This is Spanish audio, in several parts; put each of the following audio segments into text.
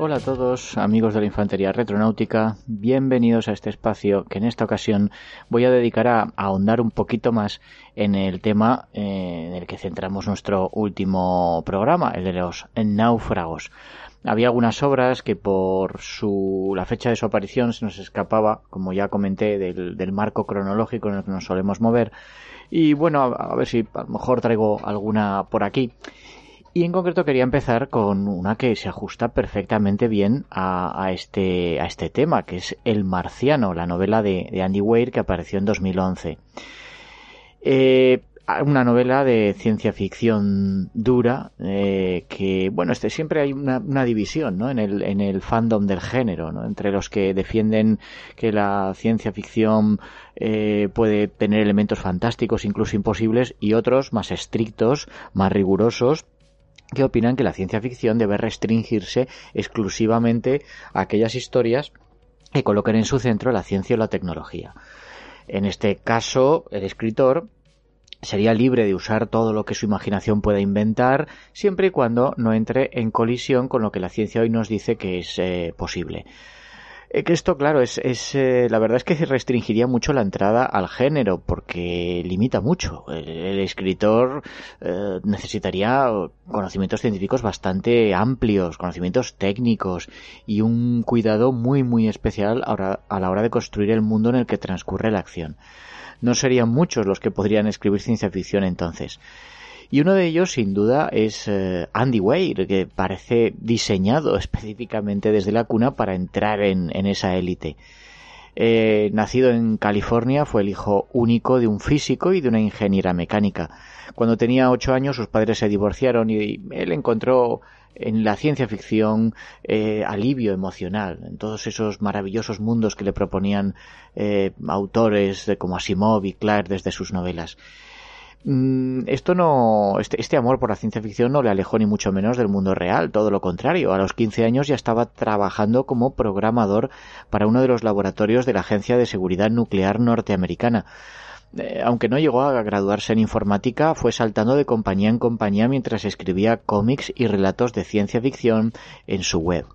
Hola a todos, amigos de la Infantería Retronáutica, bienvenidos a este espacio que en esta ocasión voy a dedicar a, ahondar un poquito más en el tema eh, en el que centramos nuestro último programa, el de los náufragos. Había algunas obras que por su, la fecha de su aparición se nos escapaba, como ya comenté, del, marco cronológico en el que nos solemos mover. Y bueno, a ver si a lo mejor traigo alguna por aquí. Y en concreto quería empezar con una que se ajusta perfectamente bien a, este, a este tema, que es El Marciano, la novela de, Andy Weir que apareció en 2011. Eh, una novela de ciencia ficción dura eh, que bueno este siempre hay una, división ¿no? en el en el fandom del género ¿no? entre los que defienden que la ciencia ficción eh, puede tener elementos fantásticos incluso imposibles y otros más estrictos más rigurosos que opinan que la ciencia ficción debe restringirse exclusivamente a aquellas historias que coloquen en su centro la ciencia o la tecnología. En este caso, el escritor sería libre de usar todo lo que su imaginación pueda inventar, siempre y cuando no entre en colisión con lo que la ciencia hoy nos dice que es eh, posible. Eh, que esto, claro, es, es eh, la verdad es que restringiría mucho la entrada al género, porque limita mucho. El, escritor eh, necesitaría conocimientos científicos bastante amplios, conocimientos técnicos y un cuidado muy, muy especial a la hora de construir el mundo en el que transcurre la acción. No serían muchos los que podrían escribir ciencia ficción entonces. Y uno de ellos, sin duda, es eh, Andy Weir, que parece diseñado específicamente desde la cuna para entrar en, esa élite. Eh, nacido en California, fue el hijo único de un físico y de una ingeniera mecánica. Cuando tenía ocho años, sus padres se divorciaron y él encontró en la ciencia ficción eh, alivio emocional, en todos esos maravillosos mundos que le proponían autores como Asimov y Clarke desde sus novelas. Mm, esto no, este, este, amor por la ciencia ficción no le alejó ni mucho menos del mundo real, todo lo contrario. A los 15 años ya estaba trabajando como programador para uno de los laboratorios de la Agencia de Seguridad Nuclear norteamericana. Eh, aunque no llegó a graduarse en informática, fue saltando de compañía en compañía mientras escribía cómics y relatos de ciencia ficción en su web.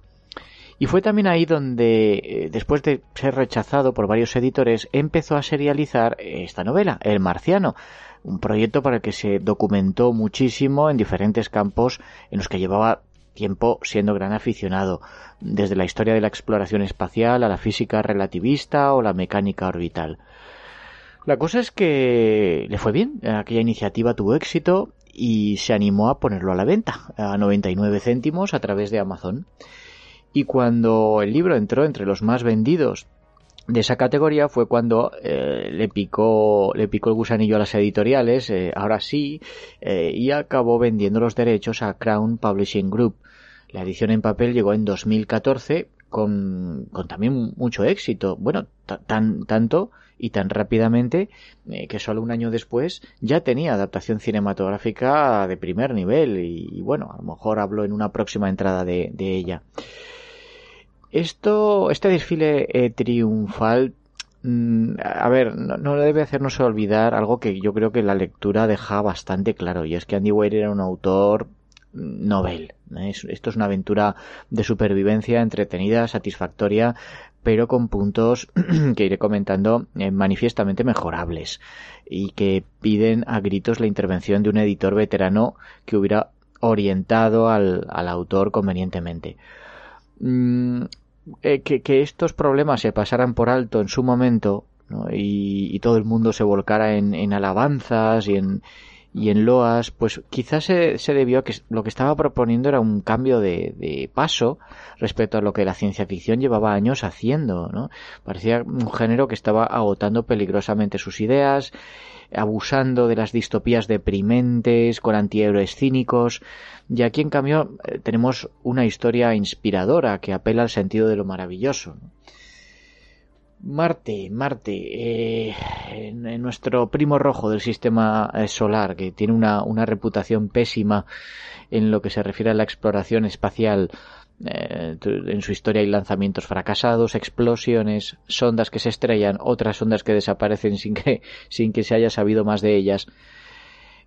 Y fue también ahí donde, eh, después de ser rechazado por varios editores, empezó a serializar esta novela, El Marciano, un proyecto para el que se documentó muchísimo en diferentes campos en los que llevaba tiempo siendo gran aficionado, desde la historia de la exploración espacial a la física relativista o la mecánica orbital. La cosa es que le fue bien, aquella iniciativa tuvo éxito y se animó a ponerlo a la venta a 99 céntimos a través de Amazon. Y cuando el libro entró entre los más vendidos de esa categoría fue cuando eh, le picó le picó el gusanillo a las editoriales eh, ahora sí eh, y acabó vendiendo los derechos a Crown Publishing Group. La edición en papel llegó en 2014 con, con también mucho éxito. Bueno tan tanto y tan rápidamente que solo un año después ya tenía adaptación cinematográfica de primer nivel y, bueno a lo mejor hablo en una próxima entrada de, de ella esto, este desfile eh, triunfal, mm, a ver, no, debe hacernos olvidar algo que yo creo que la lectura deja bastante claro, y es que Andy Weir era un autor novel. esto es una aventura de supervivencia entretenida, satisfactoria, pero con puntos que iré comentando eh, manifiestamente mejorables y que piden a gritos la intervención de un editor veterano que hubiera orientado al, al autor convenientemente. Mm, eh, que, estos problemas se pasaran por alto en su momento y, todo el mundo se volcara en, alabanzas y en, y en loas, pues quizás se, debió a que lo que estaba proponiendo era un cambio de, paso respecto a lo que la ciencia ficción llevaba años haciendo, ¿no? Parecía un género que estaba agotando peligrosamente sus ideas, abusando de las distopías deprimentes, con antihéroes cínicos, y aquí en cambio eh, tenemos una historia inspiradora que apela al sentido de lo maravilloso. Marte, Marte, eh, en, nuestro primo rojo del sistema eh, solar, que tiene una, una, reputación pésima en lo que se refiere a la exploración espacial, eh, en su historia hay lanzamientos fracasados, explosiones, sondas que se estrellan, otras sondas que desaparecen sin que, sin que se haya sabido más de ellas.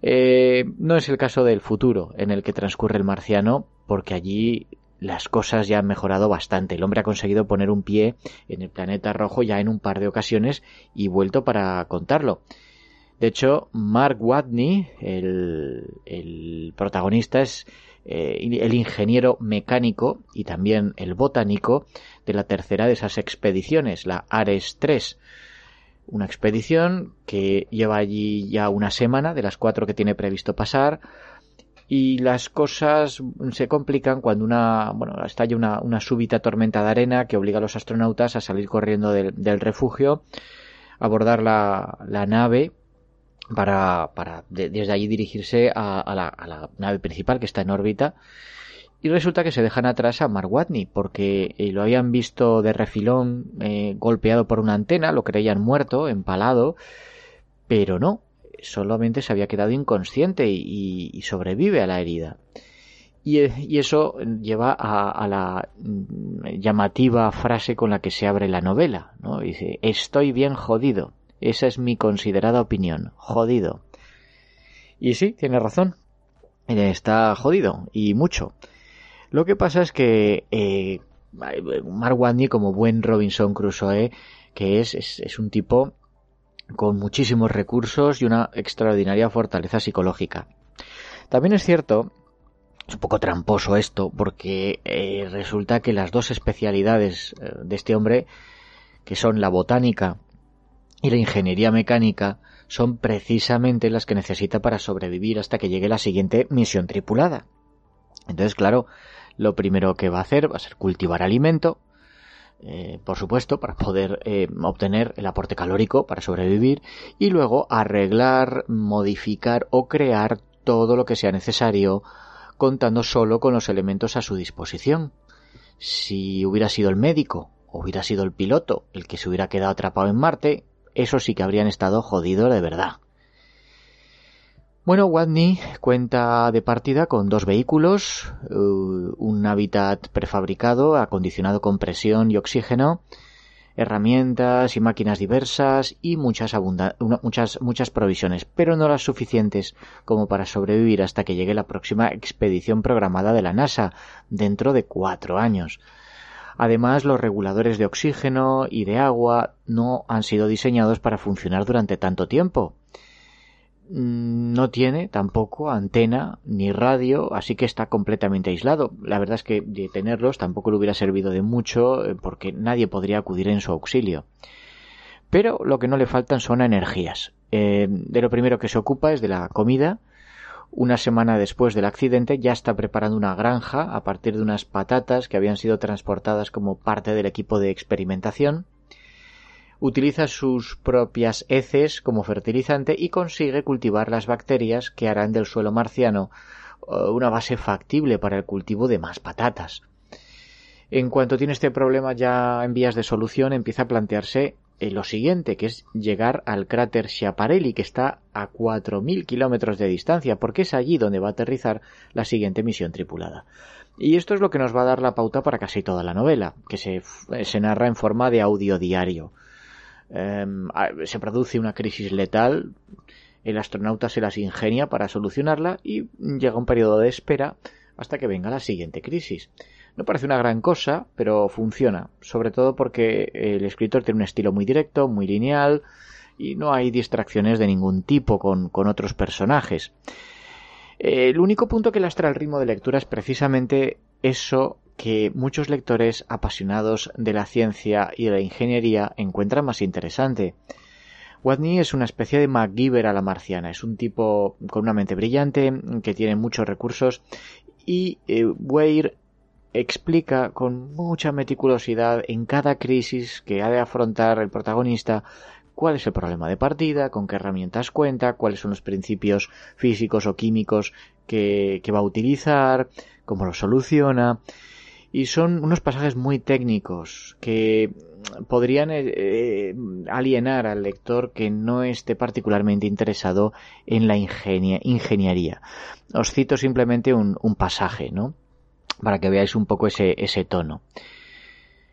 no es el caso del futuro en el que transcurre el marciano, porque allí las cosas ya han mejorado bastante. El hombre ha conseguido poner un pie en el planeta rojo ya en un par de ocasiones y vuelto para contarlo. De hecho, Mark Watney, el, protagonista, es eh, el ingeniero mecánico y también el botánico de la tercera de esas expediciones, la Ares 3. Una expedición que lleva allí ya una semana de las cuatro que tiene previsto pasar y las cosas se complican cuando una, bueno, estalla una, una súbita tormenta de arena que obliga a los astronautas a salir corriendo del, del refugio, abordar la, la nave para, para desde allí dirigirse a, a, la, a, la, nave principal que está en órbita y resulta que se dejan atrás a Mark Watney porque eh, lo habían visto de refilón eh, golpeado por una antena, lo creían muerto, empalado, pero no, solamente se había quedado inconsciente y, sobrevive a la herida. Y, eso lleva a, la mm, llamativa frase con la que se abre la novela. ¿no? Dice, estoy bien jodido. Esa es mi considerada opinión. Jodido. Y sí, tiene razón. Está jodido. Y mucho. Lo que pasa es que eh, Mark Watney, como buen Robinson Crusoe, que es, es un tipo con muchísimos recursos y una extraordinaria fortaleza psicológica. También es cierto, es un poco tramposo esto, porque eh, resulta que las dos especialidades eh, de este hombre, que son la botánica y la ingeniería mecánica, son precisamente las que necesita para sobrevivir hasta que llegue la siguiente misión tripulada. Entonces, claro, lo primero que va a hacer va a ser cultivar alimento, eh, por supuesto, para poder eh, obtener el aporte calórico para sobrevivir y luego arreglar, modificar o crear todo lo que sea necesario contando solo con los elementos a su disposición. Si hubiera sido el médico hubiera sido el piloto el que se hubiera quedado atrapado en Marte, eso sí que habrían estado jodidos de verdad. Bueno, Watney cuenta de partida con dos vehículos, eh, un hábitat prefabricado, acondicionado con presión y oxígeno, herramientas y máquinas diversas y muchas, muchas, muchas provisiones, pero no las suficientes como para sobrevivir hasta que llegue la próxima expedición programada de la NASA, dentro de cuatro años. Además, los reguladores de oxígeno y de agua no han sido diseñados para funcionar durante tanto tiempo Mm, no tiene tampoco antena ni radio, así que está completamente aislado. La verdad es que de tenerlos tampoco le hubiera servido de mucho eh, porque nadie podría acudir en su auxilio. Pero lo que no le faltan son energías. Eh, de lo primero que se ocupa es de la comida. Una semana después del accidente ya está preparando una granja a partir de unas patatas que habían sido transportadas como parte del equipo de experimentación utiliza sus propias heces como fertilizante y consigue cultivar las bacterias que harán del suelo marciano eh, una base factible para el cultivo de más patatas. En cuanto tiene este problema ya en vías de solución, empieza a plantearse eh, lo siguiente, que es llegar al cráter Schiaparelli, que está a 4.000 kilómetros de distancia, porque es allí donde va a aterrizar la siguiente misión tripulada. Y esto es lo que nos va a dar la pauta para casi toda la novela, que se, se narra en forma de audio diario. Em, se produce una crisis letal, el astronauta se las ingenia para solucionarla y llega un periodo de espera hasta que venga la siguiente crisis. No parece una gran cosa, pero funciona, sobre todo porque el escritor tiene un estilo muy directo, muy lineal, y no hay distracciones de ningún tipo con, con otros personajes. El único punto que lastra el ritmo de lectura es precisamente eso que muchos lectores apasionados de la ciencia y de la ingeniería encuentran más interesante. Watney es una especie de MacGyver a la marciana. Es un tipo con una mente brillante, que tiene muchos recursos y eh, Weir explica con mucha meticulosidad en cada crisis que ha de afrontar el protagonista cuál es el problema de partida, con qué herramientas cuenta, cuáles son los principios físicos o químicos que, va a utilizar, cómo lo soluciona. Y son unos pasajes muy técnicos que podrían eh, eh, alienar al lector que no esté particularmente interesado en la ingeniería. Os cito simplemente un, un pasaje, ¿no? Para que veáis un poco ese, tono.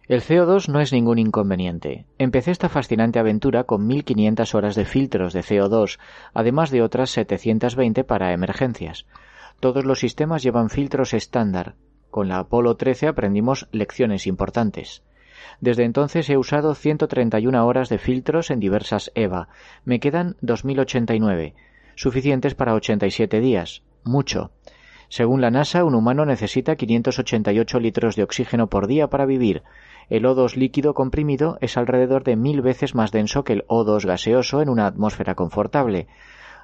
El CO2 no es ningún inconveniente. Empecé esta fascinante aventura con 1500 horas de filtros de CO2, además de otras 720 para emergencias. Todos los sistemas llevan filtros estándar. Con la Apolo 13 aprendimos lecciones importantes. Desde entonces he usado 131 horas de filtros en diversas EVA. Me quedan 2089, suficientes para 87 días. Mucho. Según la NASA, un humano necesita 588 litros de oxígeno por día para vivir. El O2 líquido comprimido es alrededor de mil veces más denso que el O2 gaseoso en una atmósfera confortable.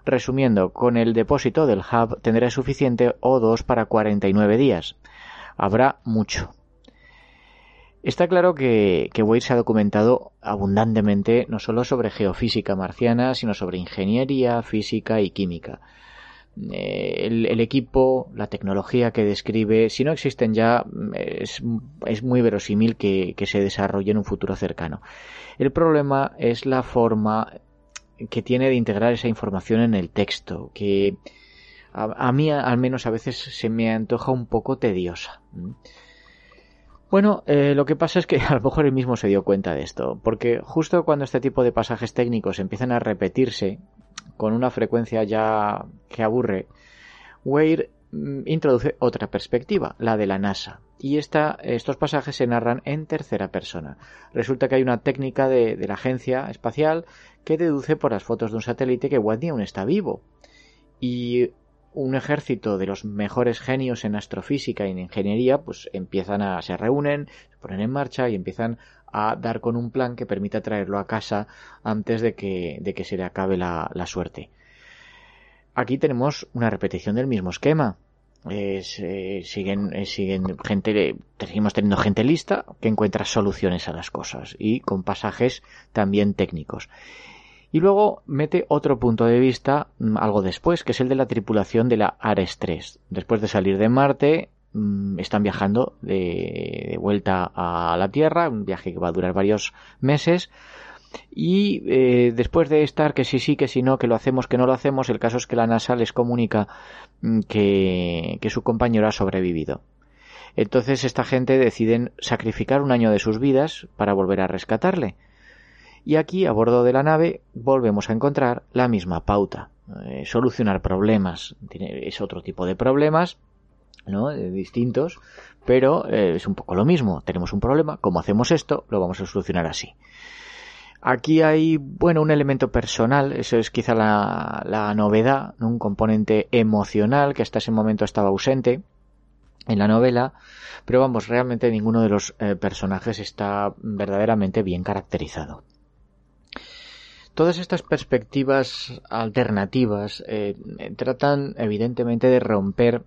Resumiendo, con el depósito del hub tendré suficiente O2 para 49 días. Habrá mucho. Está claro que, que Weir se ha documentado abundantemente no solo sobre geofísica marciana, sino sobre ingeniería, física y química. Eh, el, equipo, la tecnología que describe, si no existen ya, es, muy verosímil que, se desarrolle en un futuro cercano. El problema es la forma que tiene de integrar esa información en el texto, que a, mí al menos a veces se me antoja un poco tediosa. Bueno, eh, lo que pasa es que a lo mejor él mismo se dio cuenta de esto, porque justo cuando este tipo de pasajes técnicos empiezan a repetirse con una frecuencia ya que aburre, Weir mm, introduce otra perspectiva, la de la NASA. Y estos pasajes se narran en tercera persona. Resulta que hay una técnica de, la agencia espacial que deduce por las fotos de un satélite que Watney aún está vivo. Y un ejército de los mejores genios en astrofísica y en ingeniería, pues empiezan a, se reúnen, se ponen en marcha y empiezan a dar con un plan que permita traerlo a casa antes de que, se le acabe la, suerte. Aquí tenemos una repetición del mismo esquema. Eh, siguen, eh, siguen gente, seguimos teniendo gente lista que encuentra soluciones a las cosas y con pasajes también técnicos. Y luego mete otro punto de vista mm, algo después, que es el de la tripulación de la Ares 3. Después de salir de Marte, están viajando de, vuelta a la Tierra, un viaje que va a durar varios meses. Y eh, después de estar que sí, sí, que si no, que lo hacemos, que no lo hacemos, el caso es que la NASA les comunica mm, que, que su compañero ha sobrevivido. Entonces esta gente deciden sacrificar un año de sus vidas para volver a rescatarle. Y aquí, a bordo de la nave, volvemos a encontrar la misma pauta. Eh, solucionar problemas. es otro tipo de problemas, ¿no? distintos, pero eh, es un poco lo mismo. Tenemos un problema, ¿cómo hacemos esto? Lo vamos a solucionar así. Aquí hay, bueno, un elemento personal, eso es quizá la, novedad, un componente emocional que hasta ese momento estaba ausente en la novela, pero vamos, realmente ninguno de los eh, personajes está verdaderamente bien caracterizado. Todas estas perspectivas alternativas eh, tratan evidentemente de romper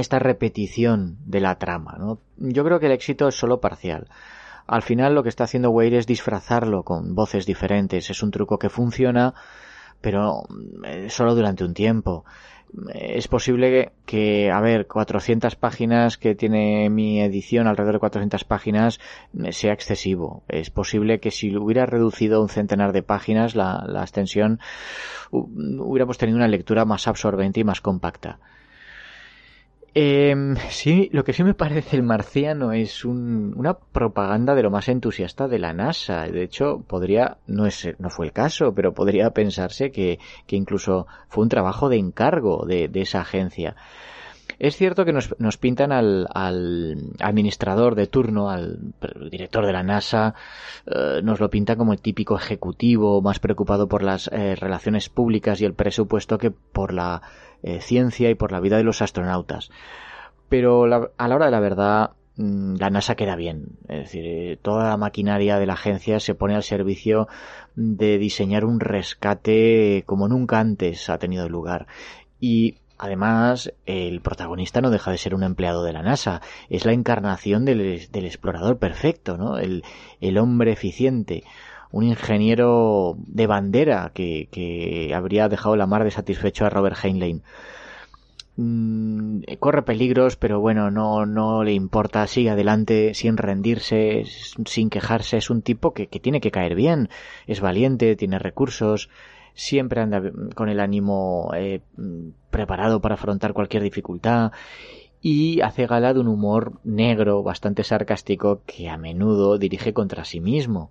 esta repetición de la trama. ¿no? Yo creo que el éxito es solo parcial. Al final lo que está haciendo Weir es disfrazarlo con voces diferentes. Es un truco que funciona, pero eh, solo durante un tiempo. Es posible que, a ver, 400 páginas que tiene mi edición, alrededor de 400 páginas, eh, sea excesivo. Es posible que si hubiera reducido un centenar de páginas la, la extensión, hubiéramos tenido una lectura más absorbente y más compacta. Eh, sí, lo que sí me parece el marciano es una propaganda de lo más entusiasta de la NASA. De hecho, podría, no, es, no fue el caso, pero podría pensarse que, que incluso fue un trabajo de encargo de, de esa agencia. Es cierto que nos, pintan al, al, administrador de turno, al director de la NASA, eh, nos lo pintan como el típico ejecutivo más preocupado por las eh, relaciones públicas y el presupuesto que por la eh, ciencia y por la vida de los astronautas. Pero a la hora de la verdad, mm, la NASA queda bien. Es decir, eh, toda la maquinaria de la agencia se pone al servicio de diseñar un rescate como nunca antes ha tenido lugar. Y Además, el protagonista no deja de ser un empleado de la NASA. Es la encarnación del, explorador perfecto, ¿no? El, hombre eficiente. Un ingeniero de bandera que, que habría dejado la mar de satisfecho a Robert Heinlein. Mm, corre peligros, pero bueno, no, no le importa, sigue adelante sin rendirse, sin quejarse. Es un tipo que, que tiene que caer bien, es valiente, tiene recursos, siempre anda con el ánimo eh, preparado para afrontar cualquier dificultad y hace gala de un humor negro bastante sarcástico que a menudo dirige contra sí mismo.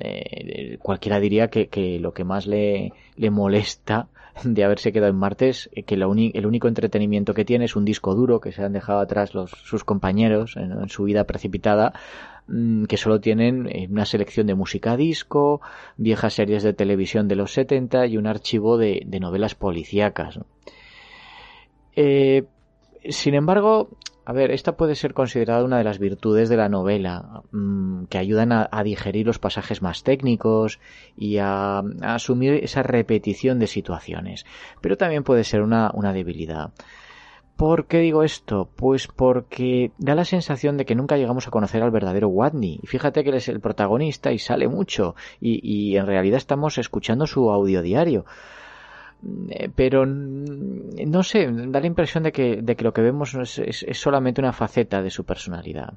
Eh, cualquiera diría que, que, lo que más le, le molesta de haberse quedado en Marte es que el único entretenimiento que tiene es un disco duro que se han dejado atrás los, sus compañeros en, su vida precipitada mm, que solo tienen eh, una selección de música disco, viejas series de televisión de los 70 y un archivo de, novelas policíacas. Eh, sin embargo, a ver, esta puede ser considerada una de las virtudes de la novela, mm, que ayudan a, digerir los pasajes más técnicos y a, asumir esa repetición de situaciones. Pero también puede ser una, debilidad. ¿Por qué digo esto? Pues porque da la sensación de que nunca llegamos a conocer al verdadero Watney. Fíjate que él es el protagonista y sale mucho, y, y en realidad estamos escuchando su audio diario. Eh, pero no sé, da la impresión de que, de que lo que vemos es, es, solamente una faceta de su personalidad.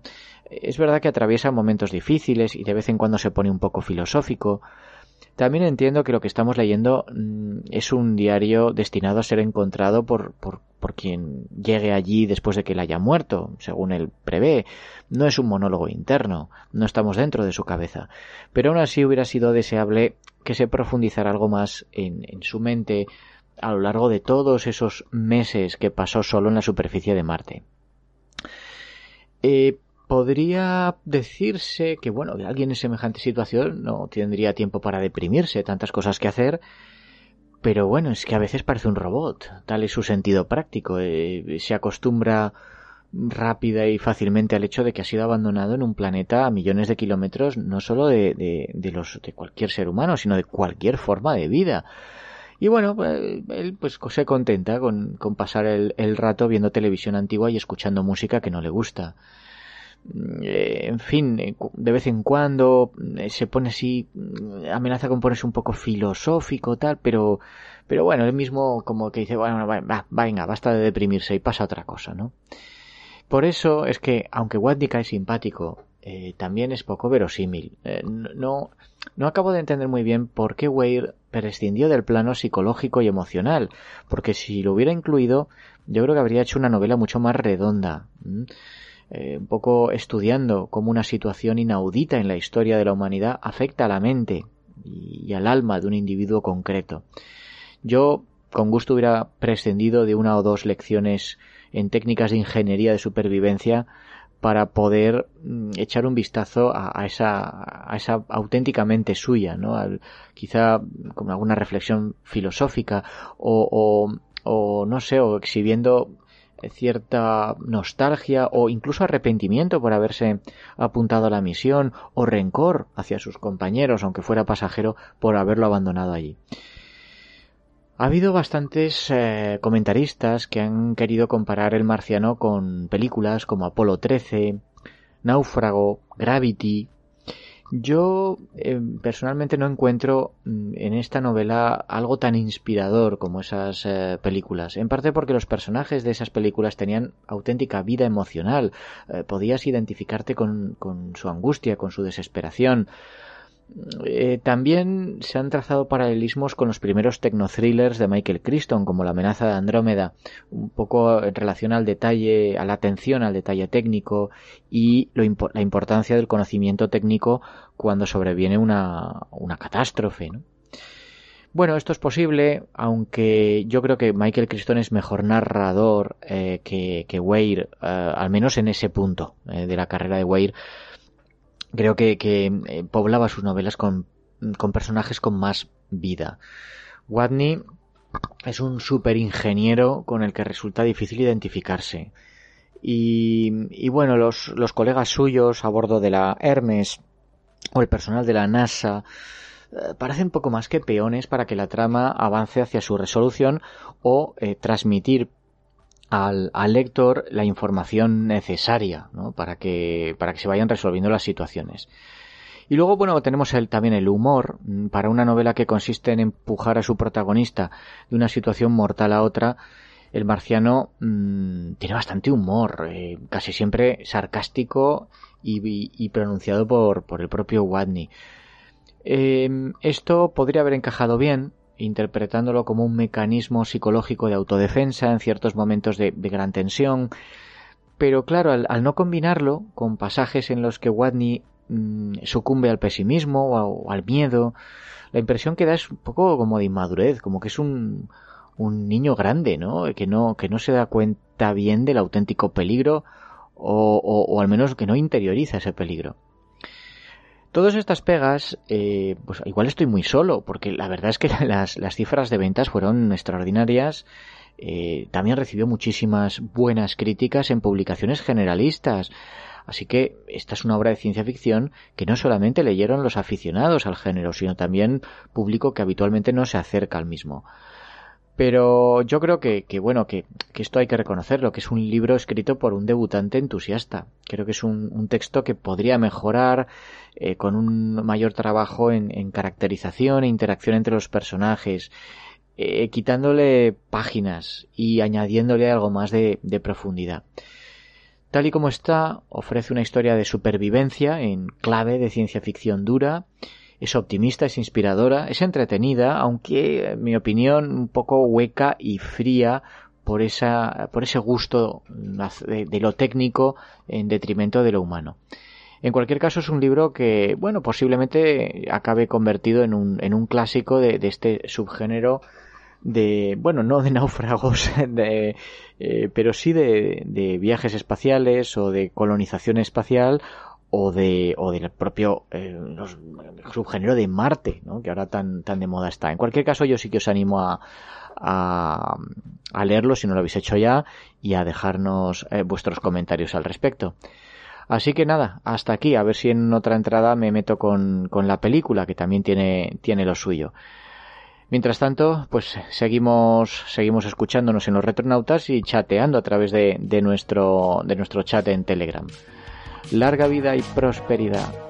Es verdad que atraviesa momentos difíciles y de vez en cuando se pone un poco filosófico. También entiendo que lo que estamos leyendo mm, es un diario destinado a ser encontrado por, por, por quien llegue allí después de que él haya muerto, según él prevé. No es un monólogo interno, no estamos dentro de su cabeza. Pero aún así hubiera sido deseable que se profundizara algo más en, su mente a lo largo de todos esos meses que pasó solo en la superficie de Marte. Eh, podría decirse que, bueno, alguien en semejante situación no tendría tiempo para deprimirse, tantas cosas que hacer, pero bueno, es que a veces parece un robot, tal es su sentido práctico, eh, se acostumbra rápida y fácilmente al hecho de que ha sido abandonado en un planeta a millones de kilómetros, no solo de, de, los de cualquier ser humano, sino de cualquier forma de vida. Y bueno, pues, él pues se contenta con, con pasar el, el, rato viendo televisión antigua y escuchando música que no le gusta. Eh, en fin, eh, de vez en cuando eh, se pone así, amenaza con ponerse un poco filosófico, tal, pero, pero bueno, él mismo como que dice, bueno, va, venga, basta de deprimirse y pasa otra cosa, ¿no? Por eso es que, aunque Watnica es simpático, también es poco verosímil. No, no acabo de entender muy bien por qué Weir prescindió del plano psicológico y emocional, porque si lo hubiera incluido, yo creo que habría hecho una novela mucho más redonda. Eh, un poco estudiando cómo una situación inaudita en la historia de la humanidad afecta a la mente y al alma de un individuo concreto. Yo con gusto hubiera prescindido de una o dos lecciones en técnicas de ingeniería de supervivencia para poder mm, echar un vistazo a, esa, a esa auténticamente suya, ¿no? quizá con alguna reflexión filosófica o, o, o, no sé, o exhibiendo cierta nostalgia o incluso arrepentimiento por haberse apuntado a la misión o rencor hacia sus compañeros, aunque fuera pasajero, por haberlo abandonado allí. Ha habido bastantes eh, comentaristas que han querido comparar el marciano con películas como Apolo 13, Náufrago, Gravity. Yo eh, personalmente no encuentro mm, en esta novela algo tan inspirador como esas eh, películas. En parte porque los personajes de esas películas tenían auténtica vida emocional. podías identificarte con su angustia, con su desesperación. Eh, también se han trazado paralelismos con los primeros tecno-thrillers de Michael Crichton, como La amenaza de Andrómeda, un poco en relación al detalle, a la atención al detalle técnico y la importancia del conocimiento técnico cuando sobreviene una, una catástrofe. Bueno, esto es posible, aunque yo creo que Michael Crichton es mejor narrador eh, que, que Weir, eh, al menos en ese punto de la carrera de Weir creo que, eh, poblaba sus novelas con, personajes con más vida. Watney es un super ingeniero con el que resulta difícil identificarse. Y, bueno, los, los colegas suyos a bordo de la Hermes o el personal de la NASA eh, parecen poco más que peones para que la trama avance hacia su resolución o eh, transmitir al, al, lector la información necesaria ¿no? para, que, para que se vayan resolviendo las situaciones. Y luego, bueno, tenemos el, también el humor mm, para una novela que consiste en empujar a su protagonista de una situación mortal a otra. El marciano mmm, tiene bastante humor, eh, casi siempre sarcástico y, y, pronunciado por, por, el propio Watney. Eh, esto podría haber encajado bien, interpretándolo como un mecanismo psicológico de autodefensa en ciertos momentos de, gran tensión, pero claro, al, no combinarlo con pasajes en los que Watney Mm, sucumbe al pesimismo o, al miedo. La impresión que da es un poco como de inmadurez, como que es un, un niño grande, ¿no? Que no, que no se da cuenta bien del auténtico peligro o, al menos que no interioriza ese peligro. Todas estas pegas, eh, pues igual estoy muy solo, porque la verdad es que las, las cifras de ventas fueron extraordinarias. Eh, también recibió muchísimas buenas críticas en publicaciones generalistas. Así que esta es una obra de ciencia ficción que no solamente leyeron los aficionados al género, sino también público que habitualmente no se acerca al mismo. Pero yo creo que, bueno, que, esto hay que reconocerlo, que es un libro escrito por un debutante entusiasta. Creo que es un, texto que podría mejorar eh, con un mayor trabajo en, caracterización e interacción entre los personajes, eh, quitándole páginas y añadiéndole algo más de profundidad. Tal y como está, ofrece una historia de supervivencia en clave de ciencia ficción dura, es optimista, es inspiradora, es entretenida, aunque, en mi opinión, un poco hueca y fría por, esa, por ese gusto de, de, lo técnico en detrimento de lo humano. En cualquier caso, es un libro que, bueno, posiblemente acabe convertido en un, en un clásico de, este subgénero de, bueno, no de náufragos, de, eh, pero sí de, de, viajes espaciales o de colonización espacial o de o del propio eh, los, subgénero de Marte, ¿no? que ahora tan tan de moda está. En cualquier caso, yo sí que os animo a, a, a leerlo si no lo habéis hecho ya y a dejarnos eh, vuestros comentarios al respecto. Así que nada, hasta aquí, a ver si en otra entrada me meto con, con la película, que también tiene, tiene lo suyo. Mientras tanto, pues seguimos, seguimos escuchándonos en los retronautas y chateando a través de, de, nuestro, de nuestro chat en Telegram. Larga vida y prosperidad.